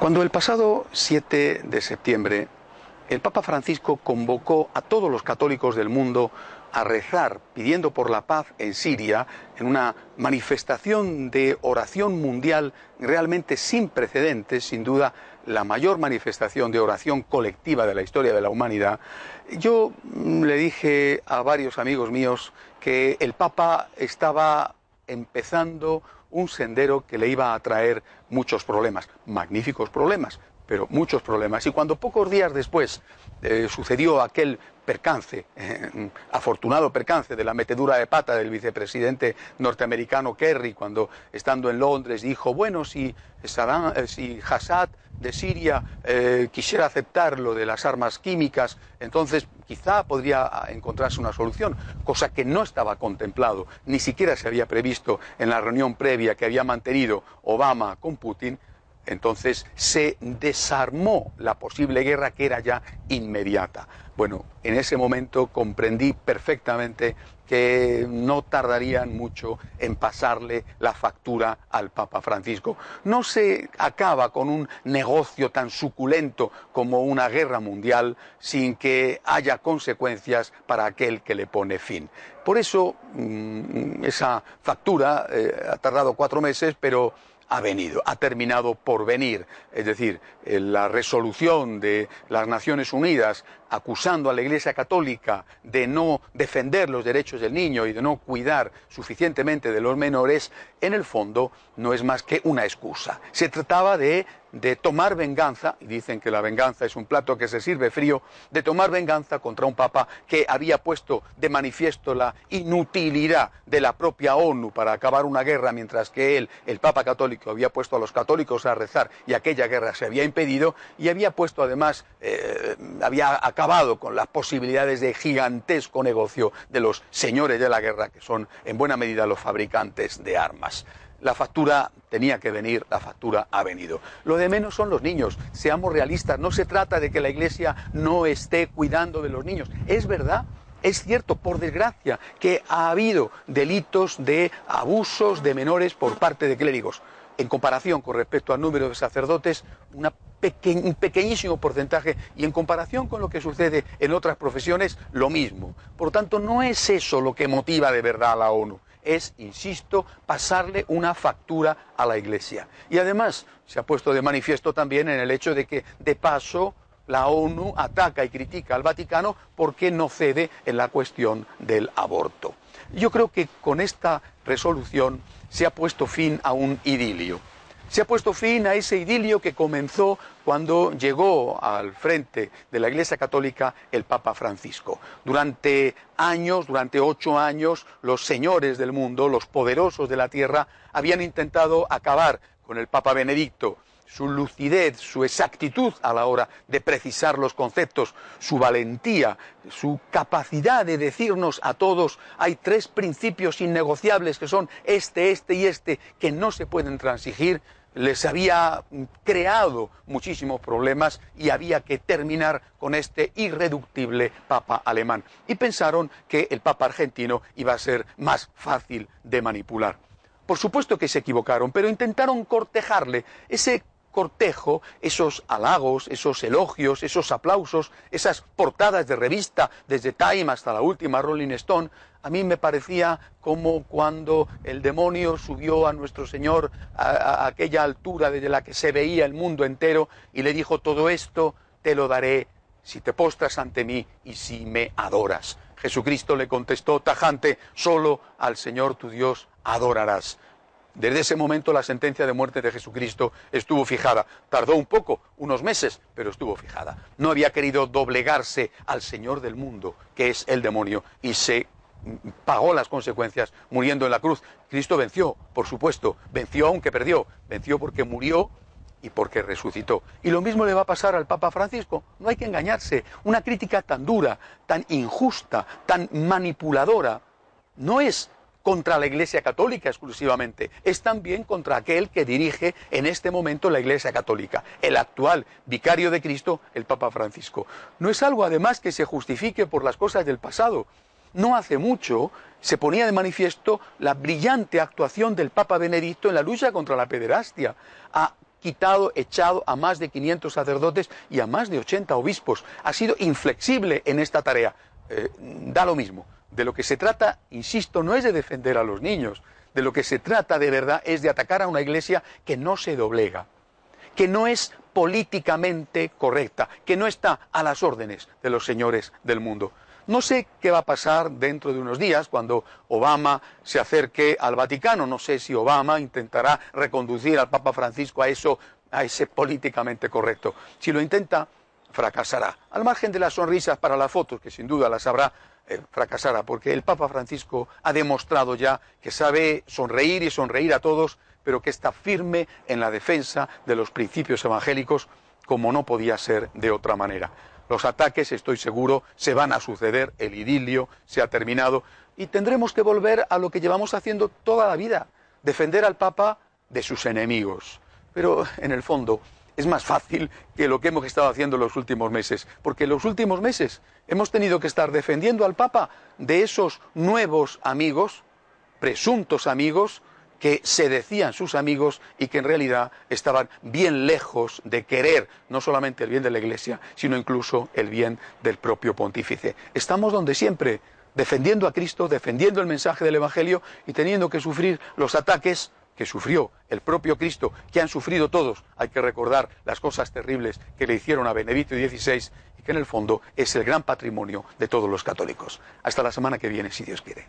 Cuando el pasado 7 de septiembre el Papa Francisco convocó a todos los católicos del mundo a rezar pidiendo por la paz en Siria, en una manifestación de oración mundial realmente sin precedentes, sin duda la mayor manifestación de oración colectiva de la historia de la humanidad, yo le dije a varios amigos míos que el Papa estaba empezando un sendero que le iba a traer muchos problemas, magníficos problemas, pero muchos problemas. Y cuando pocos días después eh, sucedió aquel percance, eh, afortunado percance de la metedura de pata del vicepresidente norteamericano Kerry, cuando estando en Londres dijo, bueno, si, Saddam, eh, si Assad de Siria quisiera aceptar lo de las armas químicas, entonces quizá podría encontrarse una solución, cosa que no estaba contemplado, ni siquiera se había previsto en la reunión previa que había mantenido Obama con Putin, entonces se desarmó la posible guerra que era ya inmediata. Bueno, en ese momento comprendí perfectamente que no tardarían mucho en pasarle la factura al Papa Francisco. No se acaba con un negocio tan suculento como una guerra mundial sin que haya consecuencias para aquel que le pone fin. Por eso mm, esa factura eh, ha tardado cuatro meses, pero ha venido, ha terminado por venir. Es decir, eh, la resolución de las Naciones Unidas acusando a la Iglesia Católica de no defender los derechos del niño y de no cuidar suficientemente de los menores, en el fondo no es más que una excusa. Se trataba de, de tomar venganza, y dicen que la venganza es un plato que se sirve frío, de tomar venganza contra un papa que había puesto de manifiesto la inutilidad de la propia ONU para acabar una guerra, mientras que él, el Papa Católico, había puesto a los católicos a rezar y aquella guerra se había impedido, y había puesto además, eh, había acabado con las posibilidades de gigantesco negocio de los señores de la guerra, que son en buena medida los fabricantes de armas. La factura tenía que venir, la factura ha venido. Lo de menos son los niños, seamos realistas, no se trata de que la Iglesia no esté cuidando de los niños. Es verdad, es cierto, por desgracia, que ha habido delitos de abusos de menores por parte de clérigos. En comparación con respecto al número de sacerdotes, un pequeñísimo porcentaje y en comparación con lo que sucede en otras profesiones, lo mismo. Por lo tanto, no es eso lo que motiva de verdad a la ONU. Es, insisto, pasarle una factura a la Iglesia. Y además se ha puesto de manifiesto también en el hecho de que, de paso, la ONU ataca y critica al Vaticano porque no cede en la cuestión del aborto. Yo creo que con esta resolución se ha puesto fin a un idilio. Se ha puesto fin a ese idilio que comenzó cuando llegó al frente de la Iglesia Católica el Papa Francisco. Durante años, durante ocho años, los señores del mundo, los poderosos de la tierra, habían intentado acabar con el Papa Benedicto su lucidez, su exactitud a la hora de precisar los conceptos, su valentía, su capacidad de decirnos a todos hay tres principios innegociables que son este, este y este que no se pueden transigir, les había creado muchísimos problemas y había que terminar con este irreductible Papa alemán. Y pensaron que el Papa argentino iba a ser más fácil de manipular. Por supuesto que se equivocaron, pero intentaron cortejarle. Ese cortejo, esos halagos, esos elogios, esos aplausos, esas portadas de revista, desde Time hasta la última Rolling Stone, a mí me parecía como cuando el demonio subió a nuestro Señor a, aquella altura desde la que se veía el mundo entero y le dijo todo esto te lo daré si te postras ante mí y si me adoras. Jesucristo le contestó tajante, solo al Señor tu Dios adorarás. Desde ese momento la sentencia de muerte de Jesucristo estuvo fijada. Tardó un poco, unos meses, pero estuvo fijada. No había querido doblegarse al Señor del mundo, que es el demonio, y se pagó las consecuencias muriendo en la cruz. Cristo venció, por supuesto, venció aunque perdió, venció porque murió y porque resucitó. Y lo mismo le va a pasar al Papa Francisco. No hay que engañarse. Una crítica tan dura, tan injusta, tan manipuladora, no es contra la Iglesia Católica exclusivamente, es también contra aquel que dirige en este momento la Iglesia Católica, el actual vicario de Cristo, el Papa Francisco. No es algo además que se justifique por las cosas del pasado. No hace mucho se ponía de manifiesto la brillante actuación del Papa Benedicto en la lucha contra la pederastia. Ha quitado, echado a más de 500 sacerdotes y a más de 80 obispos. Ha sido inflexible en esta tarea. Eh, da lo mismo. De lo que se trata, insisto, no es de defender a los niños. De lo que se trata de verdad es de atacar a una iglesia que no se doblega, que no es políticamente correcta, que no está a las órdenes de los señores del mundo. No sé qué va a pasar dentro de unos días cuando Obama se acerque al Vaticano. No sé si Obama intentará reconducir al Papa Francisco a eso, a ese políticamente correcto. Si lo intenta, fracasará. Al margen de las sonrisas para las fotos, que sin duda las habrá, eh, fracasará, porque el Papa Francisco ha demostrado ya que sabe sonreír y sonreír a todos, pero que está firme en la defensa de los principios evangélicos, como no podía ser de otra manera. Los ataques, estoy seguro, se van a suceder, el idilio se ha terminado y tendremos que volver a lo que llevamos haciendo toda la vida, defender al Papa de sus enemigos. Pero en el fondo es más fácil que lo que hemos estado haciendo en los últimos meses, porque en los últimos meses hemos tenido que estar defendiendo al Papa de esos nuevos amigos, presuntos amigos, que se decían sus amigos y que en realidad estaban bien lejos de querer no solamente el bien de la Iglesia, sino incluso el bien del propio pontífice. Estamos donde siempre, defendiendo a Cristo, defendiendo el mensaje del Evangelio y teniendo que sufrir los ataques que sufrió el propio Cristo, que han sufrido todos. Hay que recordar las cosas terribles que le hicieron a Benedicto XVI y que en el fondo es el gran patrimonio de todos los católicos. Hasta la semana que viene, si Dios quiere.